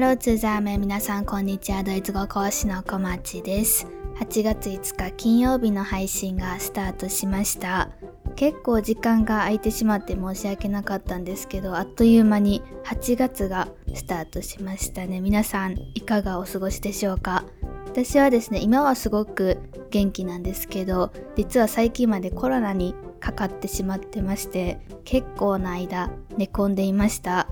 ハローツーザーメン皆さんこんにちは。ドイツ語講師の小町です。8月5日金曜日の配信がスタートしました。結構時間が空いてしまって申し訳なかったんですけどあっという間に8月がスタートしましたね。皆さんいかがお過ごしでしょうか？私はですね今はすごく元気なんですけど実は最近までコロナにかかってしまってまして結構な間寝込んでいました。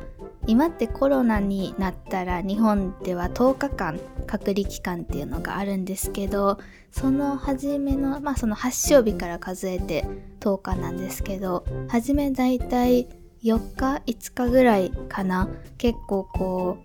今ってコロナになったら日本では10日間隔離期間っていうのがあるんですけどその初めのまあその発症日から数えて10日なんですけど初めだいたい4日5日ぐらいかな。結構こ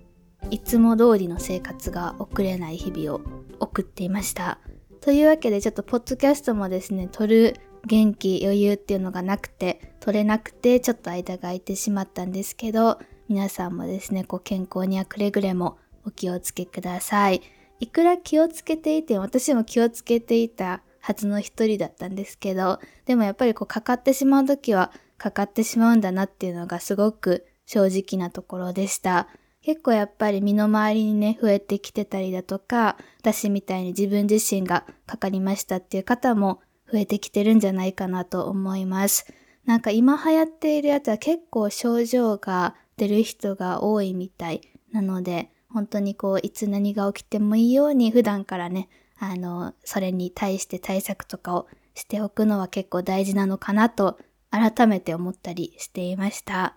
ういつも通りの生活が送れない日々を送っていました。というわけでちょっとポッドキャストもですね撮る元気余裕っていうのがなくて撮れなくてちょっと間が空いてしまったんですけど皆さんもですね、こう健康にはくれぐれもお気をつけください。いくら気をつけていて、私も気をつけていたはずの一人だったんですけど、でもやっぱりこうかかってしまう時はかかってしまうんだなっていうのがすごく正直なところでした。結構やっぱり身の回りにね、増えてきてたりだとか、私みたいに自分自身がかかりましたっていう方も増えてきてるんじゃないかなと思います。なんか今流行っているやつは結構症状が出る人が多いみたいなので、本当にこう、いつ何が起きてもいいように普段からね、あの、それに対して対策とかをしておくのは結構大事なのかなと改めて思ったりしていました。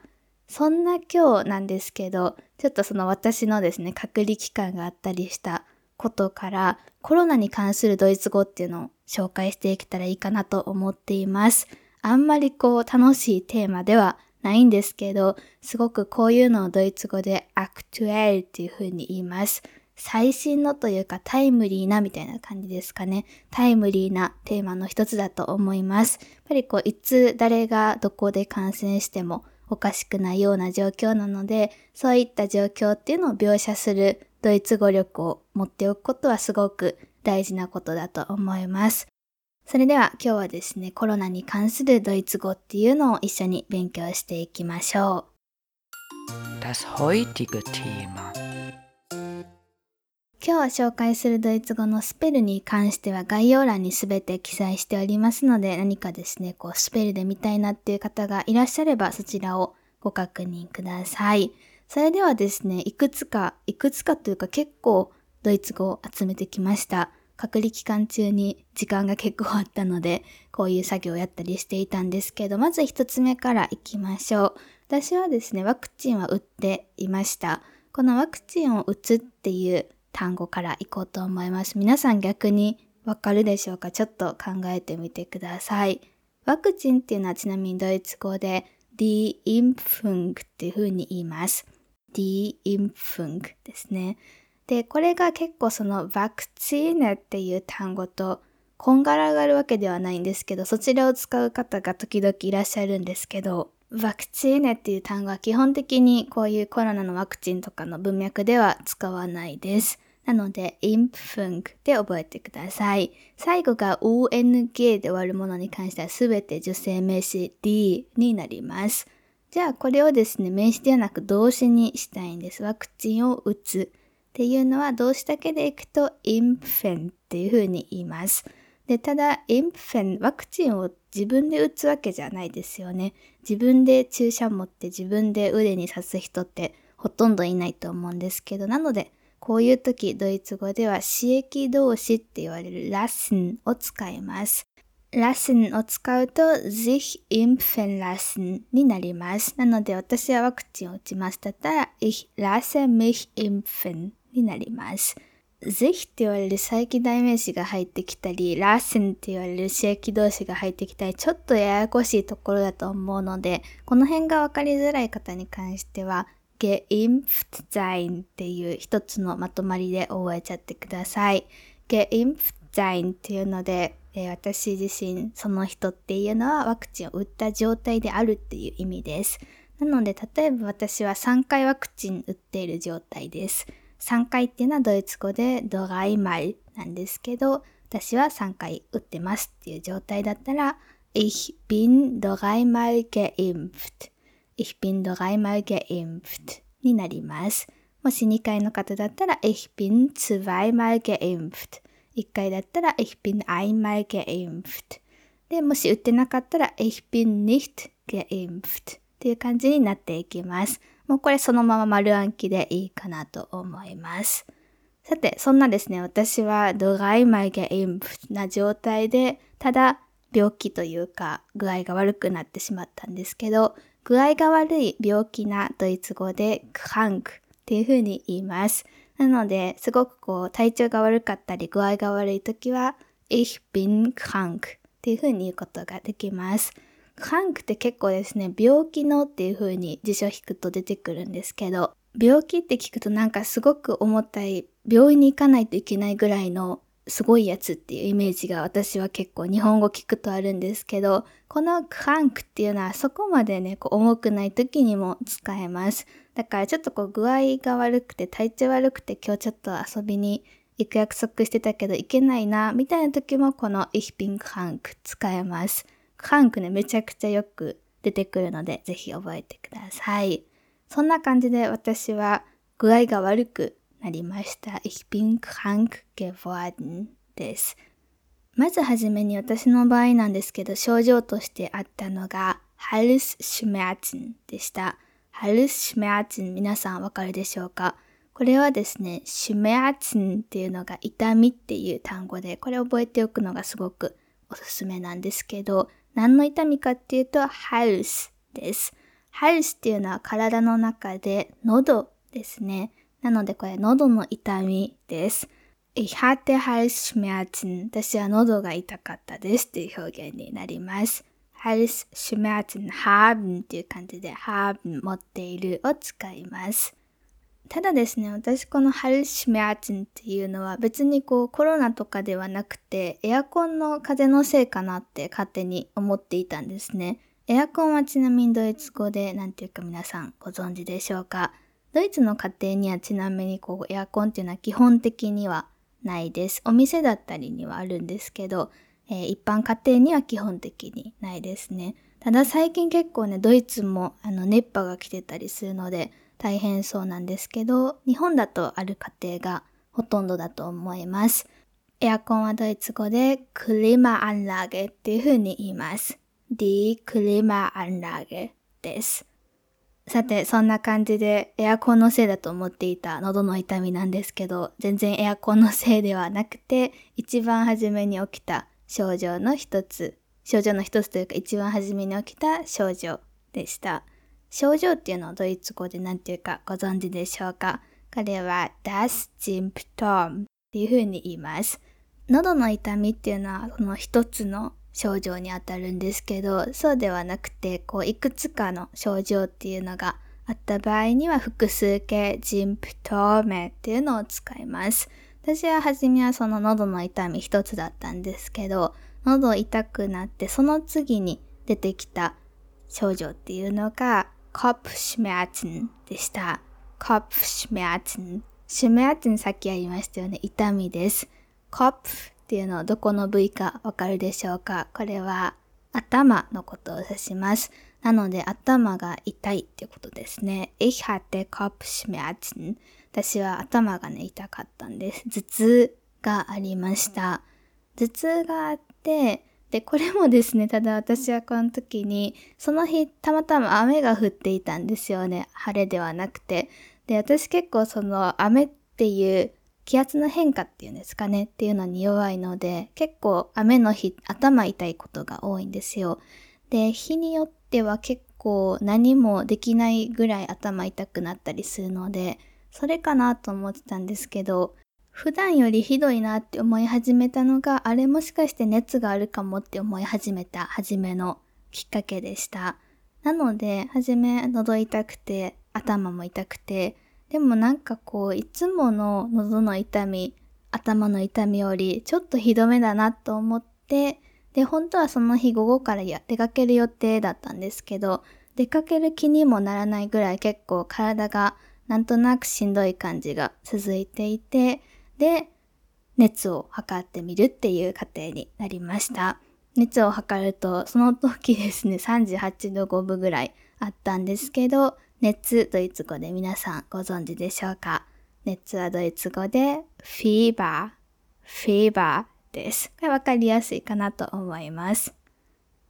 そんな今日なんですけど、ちょっとその私のですね、隔離期間があったりしたことからコロナに関するドイツ語っていうのを紹介していけたらいいかなと思っています。あんまりこう楽しいテーマではないんですけど、すごくこういうのをドイツ語でアクトゥエルっていう風に言います。最新のというかタイムリーなみたいな感じですかね。タイムリーなテーマの一つだと思います。やっぱりこう、いつ誰がどこで感染してもおかしくないような状況なので、そういった状況っていうのを描写するドイツ語力を持っておくことはすごく大事なことだと思います。それでは今日はですね、コロナに関するドイツ語っていうのを一緒に勉強していきましょう。Das heutige Thema 今日紹介するドイツ語のスペルに関しては概要欄にすべて記載しておりますので何かですね、こうスペルで見たいなっていう方がいらっしゃればそちらをご確認ください。それではですね、いくつか、いくつかというか結構ドイツ語を集めてきました。隔離期間中に時間が結構あったので、こういう作業をやったりしていたんですけど、まず一つ目から行きましょう。私はですね、ワクチンは打っていました。このワクチンを打つっていう単語から行こうと思います。皆さん逆にわかるでしょうか？ちょっと考えてみてください。ワクチンっていうのはちなみにドイツ語で Die Impfung っていう風に言います。Die Impfung ですね。で、これが結構そのワクチーネっていう単語とこんがらがるわけではないんですけど、そちらを使う方が時々いらっしゃるんですけど、ワクチーネっていう単語は基本的にこういうコロナのワクチンとかの文脈では使わないです。なので、インプフンクで覚えてください。最後が ONG で終わるものに関してはすべて女性名詞 D になります。じゃあこれをですね、名詞ではなく動詞にしたいんです。ワクチンを打つ。っていうのは動詞だけでいくとインフェンっていうふうに言います。で、ただ、インフェン、ワクチンを自分で打つわけじゃないですよね。自分で注射持って自分で腕に刺す人ってほとんどいないと思うんですけど、なので、こういう時、ドイツ語では刺激動詞って言われるラスンを使います。ラスンを使うと sich impfen lassen になります。なので私はワクチンを打ちますだったら ich lasse mich impfen になります。ぜひって言われる再起代名詞が入ってきたり、ラッセンって言われる刺激動詞が入ってきたり、ちょっとややこしいところだと思うので、この辺がわかりづらい方に関しては、geimpft sein っていう一つのまとまりで覚えちゃってください。geimpft sein っていうので、えー、私自身その人っていうのはワクチンを打った状態であるっていう意味です。なので、例えば私は3回ワクチン打っている状態です。3回っていうのはドイツ語でドライマルなんですけど、私は3回打ってますっていう状態だったら、Ich bin dreimal geimpft. Ich bin dreimal geimpft になります。もし2回の方だったら Ich bin zweimal geimpft。1回だったら Ich bin einmal geimpft。で、もし打ってなかったら Ich bin nicht geimpft っていう感じになっていきます。もうこれそのまま丸暗記でいいかなと思います。さて、そんなですね、私はドライマイゲインプな状態で、ただ病気というか具合が悪くなってしまったんですけど、具合が悪い病気なドイツ語でクランクっていう風に言います。なので、すごくこう体調が悪かったり具合が悪い時は、Ich bin krank っていう風に言うことができます。クランクって結構ですね、病気のっていう風に辞書引くと出てくるんですけど、病気って聞くとなんかすごく重たい、病院に行かないといけないぐらいのすごいやつっていうイメージが私は結構日本語聞くとあるんですけど、このクランクっていうのはそこまでね、こう重くない時にも使えます。だからちょっとこう具合が悪くて体調悪くて今日ちょっと遊びに行く約束してたけど行けないな、みたいな時もこの Ich bin krank 使えます。クランクね、めちゃくちゃよく出てくるので、ぜひ覚えてください。そんな感じで私は具合が悪くなりました。Ich bin krank geworden です。まずはじめに私の場合なんですけど、症状としてあったのが Halsschmerzen でした。Halsschmerzen 皆さんわかるでしょうか？これはですね、Schmerzen っていうのが痛みっていう単語で、これ覚えておくのがすごくおすすめなんですけど、何の痛みかっていうと Hals です。ハルスっていうのは体の中で喉ですね。なのでこれ喉の痛みです。Ich hatte Halsschmerzen. 私は喉が痛かったですっていう表現になります。Halsschmerzen haben っていう感じで haben 持っているを使います。ただですね、私この Halsschmerzen っていうのは別にこうコロナとかではなくてエアコンの風のせいかなって勝手に思っていたんですね。エアコンはちなみにドイツ語で何て言うか皆さんご存知でしょうかドイツの家庭にはちなみにこうエアコンっていうのは基本的にはないです。お店だったりにはあるんですけど、えー、一般家庭には基本的にないですね。ただ最近結構ね、ドイツもあの熱波が来てたりするので大変そうなんですけど、日本だとある家庭がほとんどだと思います。エアコンはドイツ語でクリマアンラーゲっていう風に言います。die Klimaanlage です。さて、そんな感じでエアコンのせいだと思っていた喉の痛みなんですけど、全然エアコンのせいではなくて、一番初めに起きた症状の一つ、症状の一つというか一番初めに起きた症状でした。症状っていうのをドイツ語で何て言うかご存知でしょうか？これは das Symptom っていう風に言います。喉の痛みっていうのはこの一つの症状にあたるんですけど、そうではなくて、こう、いくつかの症状っていうのがあった場合には、複数形ジンプトーメっていうのを使います。私は初めはその喉の痛み一つだったんですけど、喉痛くなって、その次に出てきた症状っていうのが、コップシュメアツンでした。コップシュメアツン。シュメアツンさっきやりましたよね。痛みです。コップっていうのをどこの部位かわかるでしょうか？これは頭のことを指します。なので頭が痛いってことですね。Ich hatte Kopfschmerzen. 私は頭がね、痛かったんです。頭痛がありました。頭痛があって、で、これもですね、ただ私はこの時に、その日たまたま雨が降っていたんですよね。晴れではなくて。で、私結構その雨っていう気圧の変化っていうんですかねっていうのに弱いので、結構雨の日頭痛いことが多いんですよ。で、日によっては結構何もできないぐらい頭痛くなったりするので、それかなと思ってたんですけど、普段よりひどいなって思い始めたのが、あれもしかして熱があるかもって思い始めた初めのきっかけでした。なので、初め喉痛くて、頭も痛くて、でもなんかこう、いつもの喉の痛み、頭の痛みよりちょっとひどめだなと思って、で、本当はその日午後から出かける予定だったんですけど、出かける気にもならないぐらい結構体がなんとなくしんどい感じが続いていて、で、熱を測ってみるっていう過程になりました。熱を測ると、その時ですね、38度5分ぐらいあったんですけど、熱ドイツ語で皆さんご存知でしょうか？熱はドイツ語で fever, fever です。これわかりやすいかなと思います。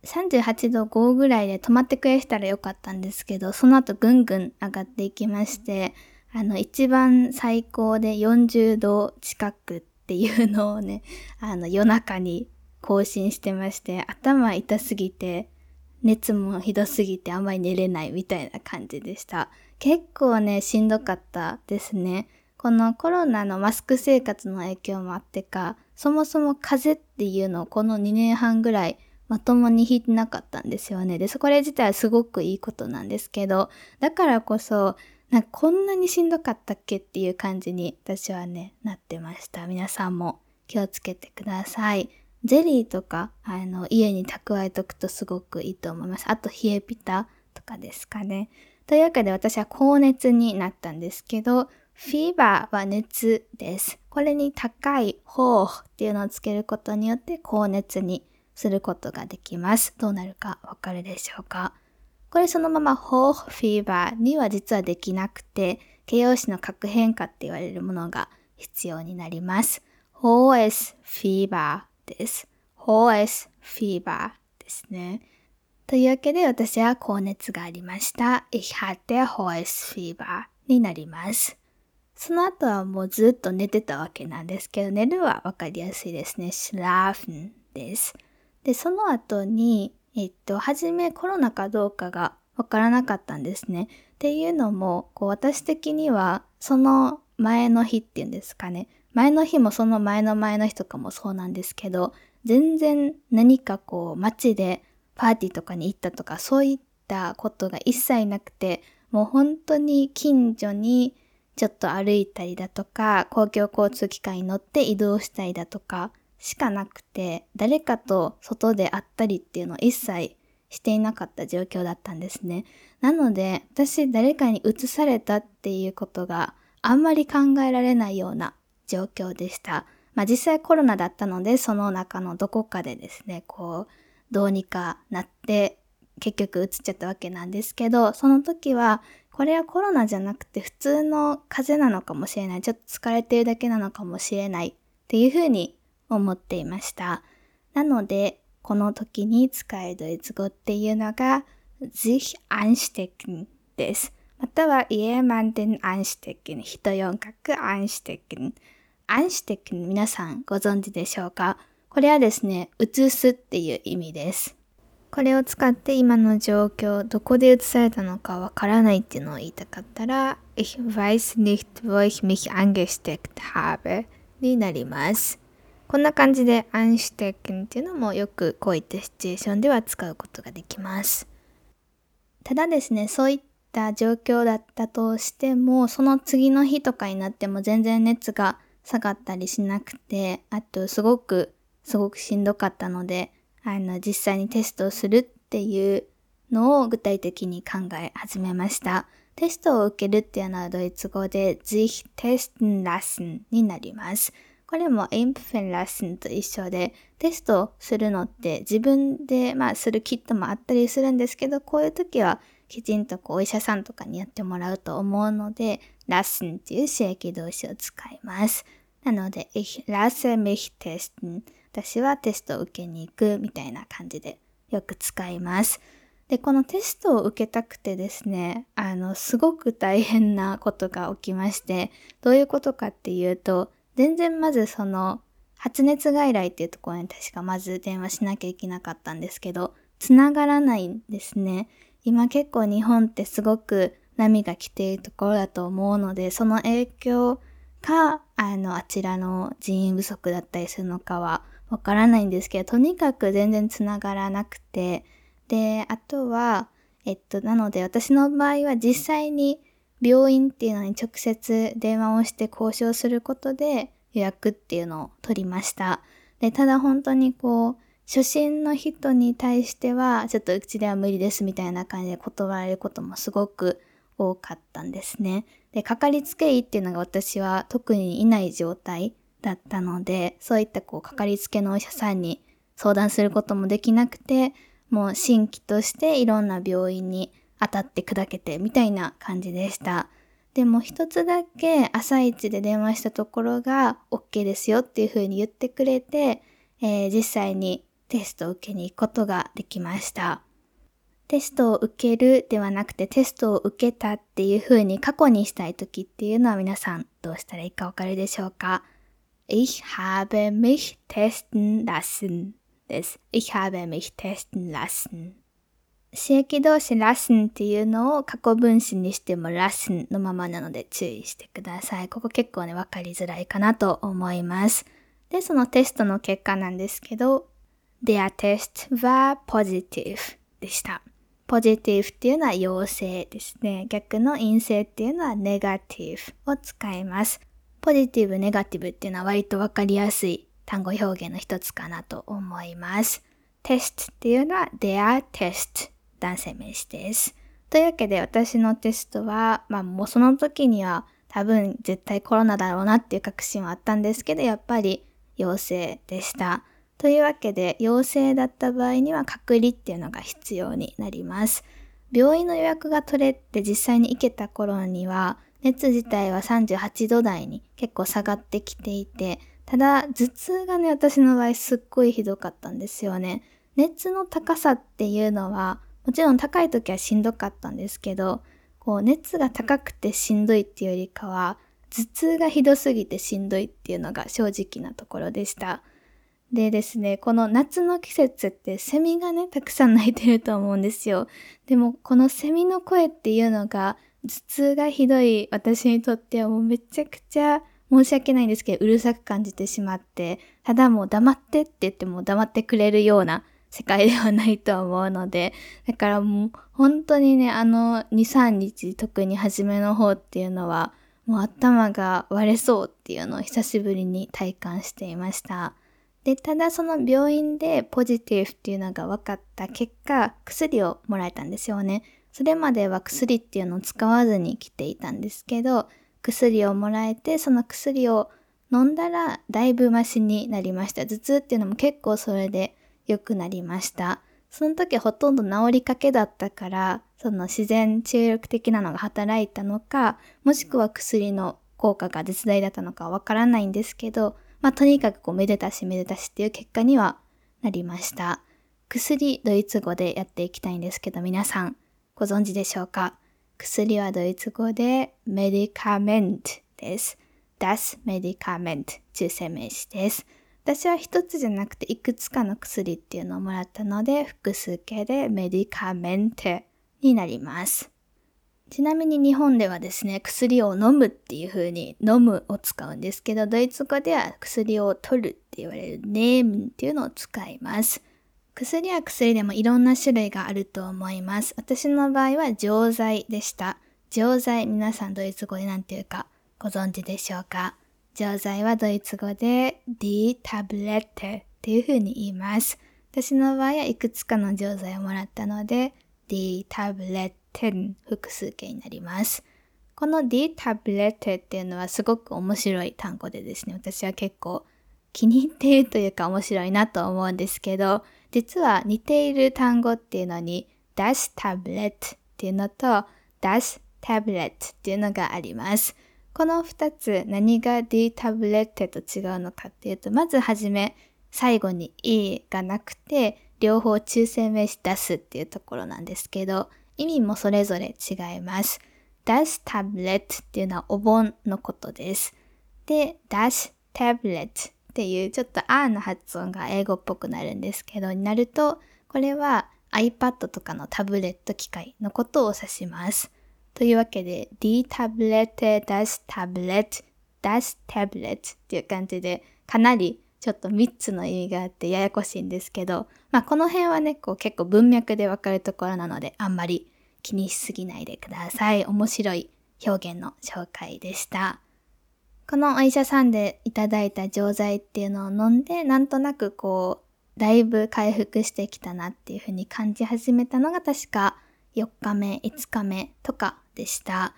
38度5ぐらいで止まってくれたらよかったんですけど、その後ぐんぐん上がっていきまして、あの一番最高で40度近くっていうのをね、あの夜中に更新してまして、頭痛すぎて、熱もひどすぎてあんまり寝れないみたいな感じでした。結構ね、しんどかったですね。このコロナのマスク生活の影響もあってか、そもそも風邪っていうのをこの2年半ぐらいまともに弾いてなかったんですよね。で、そこれ自体はすごくいいことなんですけど、だからこそ、なんかこんなにしんどかったっけっていう感じに私はね、なってました。皆さんも気をつけてください。ゼリーとか、あの、家に蓄えとくとすごくいいと思います。あと、冷えピタとかですかね。というわけで私は高熱になったんですけど、フィーバーは熱です。これに高い方っていうのをつけることによって高熱にすることができます。どうなるかわかるでしょうか？これそのままホーフィーバーには実はできなくて、形容詞の核変化って言われるものが必要になります。ホーエスフィーバーです。ホーエスフィーバーですね。というわけで私は高熱がありました。Ich hatte hohes Fieber になります。その後はもうずっと寝てたわけなんですけど、寝るはわかりやすいですね。schlafen です。で、その後に、えっと、はじめコロナかどうかがわからなかったんですね。っていうのも、こう私的には、その前の日っていうんですかね。前の日もその前の前の日とかもそうなんですけど、全然何かこう街でパーティーとかに行ったとかそういったことが一切なくて、もう本当に近所にちょっと歩いたりだとか、公共交通機関に乗って移動したりだとか、しかなくて、誰かと外で会ったりっていうのを一切していなかった状況だったんですね。なので、私誰かに移されたっていうことがあんまり考えられないような状況でした。まあ実際コロナだったので、その中のどこかでですね、こう、どうにかなって結局移っちゃったわけなんですけど、その時は、これはコロナじゃなくて普通の風邪なのかもしれない。ちょっと疲れてるだけなのかもしれないっていうふうに思っていました。なので、この時に使えるドイツ語っていうのが sich anstecken です。または jemanden anstecken 人四角 anstecken anstecken 皆さんご存知でしょうか？これはですね、移すっていう意味です。これを使って今の状況、どこで移されたのかわからないっていうのを言いたかったら、Ich weiß nicht, wo ich mich angesteckt habe になります。こんな感じでアンシュテックンっていうのもよくこういったシチュエーションでは使うことができます。ただですね、そういった状況だったとしても、その次の日とかになっても全然熱が下がったりしなくて、あとすごく、すごくしんどかったので、あの、実際にテストをするっていうのを具体的に考え始めました。テストを受けるっていうのはドイツ語で sich testen lassen になります。これもインプフェンラッスンと一緒で、テストするのって自分で、まあ、するキットもあったりするんですけど、こういう時はきちんとこうお医者さんとかにやってもらうと思うので、ラッスンっていう刺激動詞を使います。なので、ich lasse mich testen 私はテストを受けに行くみたいな感じでよく使います。で、このテストを受けたくてですね、あの、すごく大変なことが起きまして、どういうことかっていうと、全然まずその発熱外来っていうところに確かまず電話しなきゃいけなかったんですけど、繋がらないんですね。今結構日本ってすごく波が来ているところだと思うので、その影響か、あの、あちらの人員不足だったりするのかはわからないんですけど、とにかく全然繋がらなくて、で、あとは、えっと、なので私の場合は実際に病院っていうのに直接電話をして交渉することで予約っていうのを取りました。で、ただ本当にこう、初心の人に対しては、ちょっとうちでは無理ですみたいな感じで断られることもすごく多かったんですね。で、かかりつけ医っていうのが私は特にいない状態だったので、そういったこう、かかりつけのお医者さんに相談することもできなくて、もう新規としていろんな病院に当たって砕けてみたいな感じでした。でも一つだけ朝一で電話したところが OK ですよっていう風に言ってくれて、えー、実際にテストを受けに行くことができました。テストを受けるではなくてテストを受けたっていう風に過去にしたい時っていうのは皆さんどうしたらいいかわかるでしょうか？Ich habe mich testen lassen です。Ich habe mich testen lassen 刺激動詞 lassen っていうのを過去分詞にしても lassen のままなので注意してください。ここ結構ね、わかりづらいかなと思います。で、そのテストの結果なんですけど、their test は positive でした。ポジティブっていうのは陽性ですね。逆の陰性っていうのはネガティブを使います。ポジティブ、ネガティブっていうのは割とわかりやすい単語表現の一つかなと思います。テストっていうのは their test 男性名詞です。というわけで私のテストは、まあもうその時には多分絶対コロナだろうなっていう確信はあったんですけど、やっぱり陽性でした。というわけで、陽性だった場合には隔離っていうのが必要になります。病院の予約が取れて実際に行けた頃には、熱自体は38度台に結構下がってきていて、ただ頭痛がね、私の場合すっごいひどかったんですよね。熱の高さっていうのは、もちろん高い時はしんどかったんですけど、こう熱が高くてしんどいっていうよりかは、頭痛がひどすぎてしんどいっていうのが正直なところでした。でですね、この夏の季節ってセミがね、たくさん鳴いてると思うんですよ。でも、このセミの声っていうのが、頭痛がひどい私にとってはもうめちゃくちゃ申し訳ないんですけど、うるさく感じてしまって、ただもう黙ってって言っても黙ってくれるような世界ではないと思うので、だからもう本当にね、あの2、3日特に初めの方っていうのは、もう頭が割れそうっていうのを久しぶりに体感していました。で、ただその病院でポジティブっていうのが分かった結果、薬をもらえたんですよね。それまでは薬っていうのを使わずに来ていたんですけど、薬をもらえて、その薬を飲んだらだいぶマシになりました。頭痛っていうのも結構それで良くなりました。その時ほとんど治りかけだったから、その自然治癒力的なのが働いたのか、もしくは薬の効果が絶大だったのかわからないんですけど、まあ、とにかくこう、めでたしめでたしっていう結果にはなりました。薬、ドイツ語でやっていきたいんですけど、皆さん、ご存知でしょうか？薬はドイツ語でメディカメントです。das Medikament 中性名詞です。私は一つじゃなくていくつかの薬っていうのをもらったので複数形でメディカメントになります。ちなみに日本ではですね、薬を飲むっていう風に飲むを使うんですけど、ドイツ語では薬を取るって言われるネームっていうのを使います。薬は薬でもいろんな種類があると思います。私の場合は錠剤でした。錠剤、皆さんドイツ語で何て言うかご存知でしょうか？錠剤はドイツ語で die Tablette っていう風に言います。私の場合はいくつかの錠剤をもらったので die Tablette 複数形になります。この D タブレットっていうのはすごく面白い単語でですね、私は結構気に入っているというか面白いなと思うんですけど、実は似ている単語っていうのに Das Tablet っていうのと Das Tablet っていうのがあります。この二つ何が D タブレットと違うのかっていうと、まずはじめ最後に E がなくて両方中性名詞出すっていうところなんですけど、意味もそれぞれ違います。das Tablet っていうのはお盆のことです。で、das Tablet っていうちょっと R の発音が英語っぽくなるんですけど、になると、これは iPad とかのタブレット機械のことを指します。というわけで、die Tablette, das Tablet, das Tablet っていう感じで、かなりちょっと3つの意味があってややこしいんですけど、まあこの辺はね、こう結構文脈でわかるところなので、あんまり気にしすぎないでください。面白い表現の紹介でした。このお医者さんでいただいた錠剤っていうのを飲んで、なんとなくこう、だいぶ回復してきたなっていうふうに感じ始めたのが確か4日目、5日目とかでした。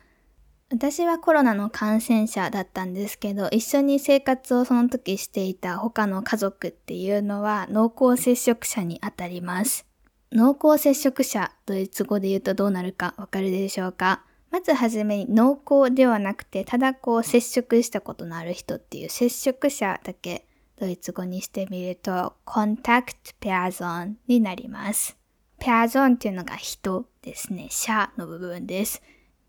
私はコロナの感染者だったんですけど、一緒に生活をその時していた他の家族っていうのは濃厚接触者にあたります。濃厚接触者、ドイツ語で言うとどうなるかわかるでしょうか？まずはじめに濃厚ではなくて、ただこう接触したことのある人っていう接触者だけドイツ語にしてみると、コンタクトペアゾンになります。ペアゾンっていうのが人ですね。社の部分です。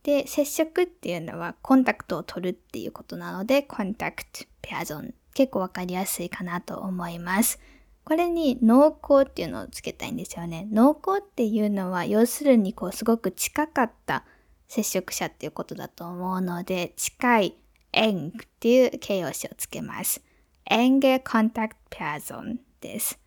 で、接触っていうのはコンタクトを取るっていうことなので、コンタクトペアゾン。結構わかりやすいかなと思います。これに濃厚っていうのをつけたいんですよね。濃厚っていうのは要するにこうすごく近かった接触者っていうことだと思うので、近い eng っていう形容詞をつけます。enge Kontakt Person です。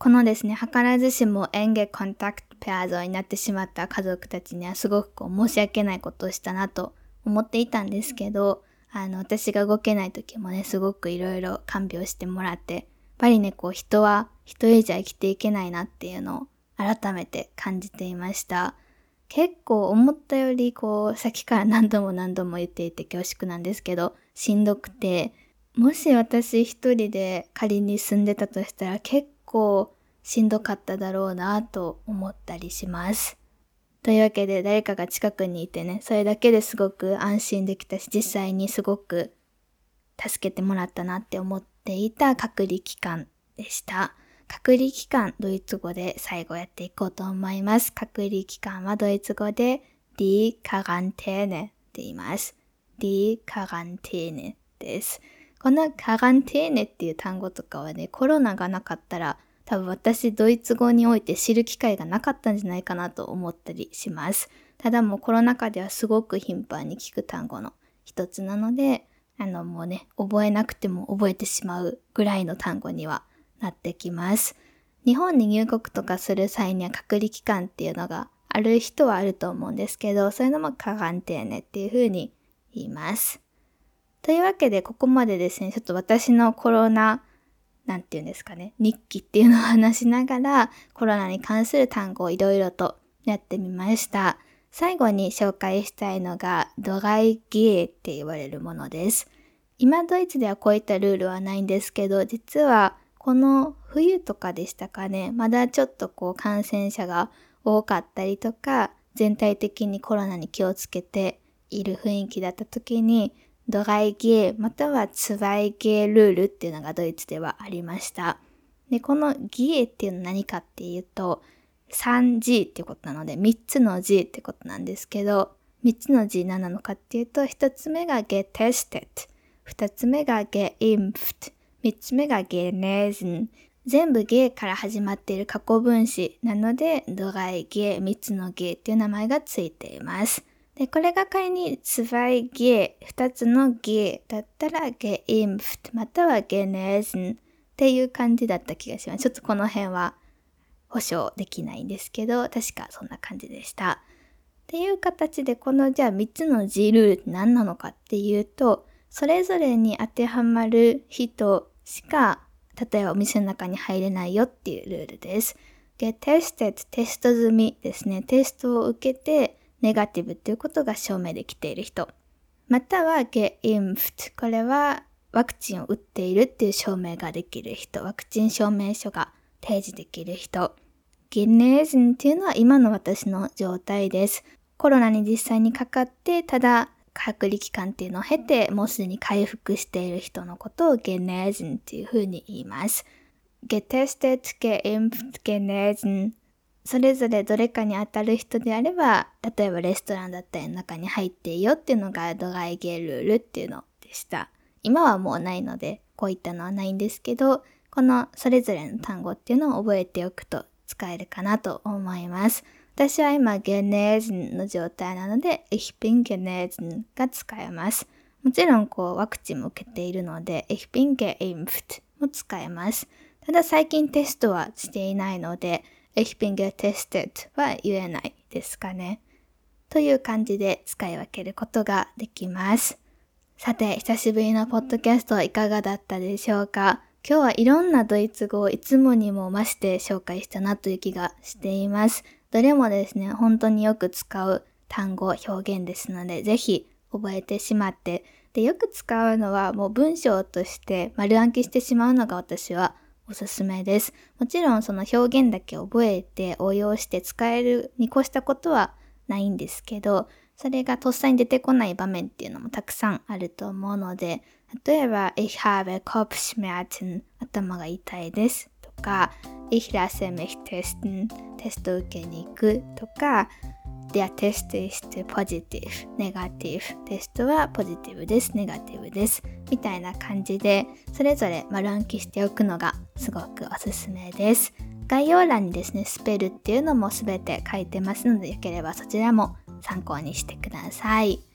このですね、図らずしも enge Kontakt Person になってしまった家族たちにはすごくこう申し訳ないことをしたなと思っていたんですけど、あの、私が動けない時もね、すごくいろいろ看病してもらって、やっぱりね、こう人は一人じゃ生きていけないなっていうのを改めて感じていました。結構思ったよりこう、さっきから何度も何度も言っていて恐縮なんですけど、しんどくて、もし私一人で仮に住んでたとしたら結構構しんどかっただろうなと思ったりします。というわけで誰かが近くにいてね、それだけですごく安心できたし、実際にすごく助けてもらったなって思っていた隔離期間でした。隔離期間、ドイツ語で最後やっていこうと思います。隔離期間はドイツ語で Die Quarantäne って言います。Die Quarantäne です。このカガンテーネっていう単語とかはね、コロナがなかったら多分私ドイツ語において知る機会がなかったんじゃないかなと思ったりします。ただもうコロナ禍ではすごく頻繁に聞く単語の一つなので、あのもうね、覚えなくても覚えてしまうぐらいの単語にはなってきます。日本に入国とかする際には隔離期間っていうのがある人はあると思うんですけど、そういうのもカガンテーネっていう風に言います。というわけで、ここまでですね、ちょっと私のコロナ、なんて言うんですかね、日記っていうのを話しながら、コロナに関する単語をいろいろとやってみました。最後に紹介したいのが、ドライゲーって言われるものです。今ドイツではこういったルールはないんですけど、実はこの冬とかでしたかね、まだちょっとこう感染者が多かったりとか、全体的にコロナに気をつけている雰囲気だった時に、ドライゲーまたはツワイゲールールっていうのがドイツではありました。で、このゲーっていうのは何かっていうと、3G っていうことなので、3つの G ってことなんですけど、3つの G 何なのかっていうと、1つ目が getested、2つ目が geimpft、3つ目が genesen。全部ゲーから始まっている過去分詞なので、ドライゲー、3つのゲーっていう名前がついています。で、これが仮にツバイゲー、二つのゲーだったらゲインフまたはゲネーズンっていう感じだった気がします。ちょっとこの辺は保証できないんですけど、確かそんな感じでした。っていう形で、このじゃあ3つの G ルールって何なのかっていうと、それぞれに当てはまる人しか、例えばお店の中に入れないよっていうルールです。get tested テスト済みですね。テストを受けて、ネガティブっていうことが証明できている人。または geimpft。これはワクチンを打っているっていう証明ができる人。ワクチン証明書が提示できる人。ゲネーズンっていうのは今の私の状態です。コロナに実際にかかって、ただ隔離期間っていうのを経て、もうすでに回復している人のことをゲネーズンっていうふうに言います。getestet, geimpft, genesen それぞれどれかに当たる人であれば、例えばレストランだったりの中に入っていいよっていうのがドライゲールールっていうのでした。今はもうないので、こういったのはないんですけど、このそれぞれの単語っていうのを覚えておくと使えるかなと思います。私は今ゲネーズンの状態なので、Ich bin genesen が使えます。もちろんこうワクチンも受けているので、Ich bin geimpft も使えます。ただ最近テストはしていないので、Ich bin getestet は言えないですかね。という感じで使い分けることができます。さて、久しぶりのポッドキャストいかがだったでしょうか今日はいろんなドイツ語をいつもにも増して紹介したなという気がしています。どれもですね、本当によく使う単語、表現ですので、ぜひ覚えてしまって、で、よく使うのはもう文章として丸暗記してしまうのが私はおすすめです。もちろんその表現だけ覚えて応用して使えるに越したことはないんですけど、それがとっさに出てこない場面っていうのもたくさんあると思うので、例えば、Ich habe Kopfschmerzen 頭が痛いですとか、Ich lasse mich testen テスト受けに行くとか、Der Test ist positiv, negativ テストはポジティブです、ネガティブです。みたいな感じでそれぞれ丸暗記しておくのがすごくおすすめです。概要欄にですねスペルっていうのも全て書いてますのでよければそちらも参考にしてください。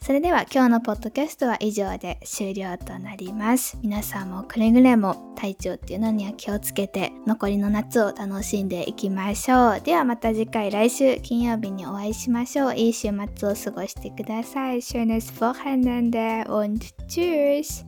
それでは今日のポッドキャストは以上で終了となります。皆さんもくれぐれも体調っていうのには気をつけて残りの夏を楽しんでいきましょう。ではまた次回来週金曜日にお会いしましょう。いい週末を過ごしてください。Schönes Wochenende und tschüss!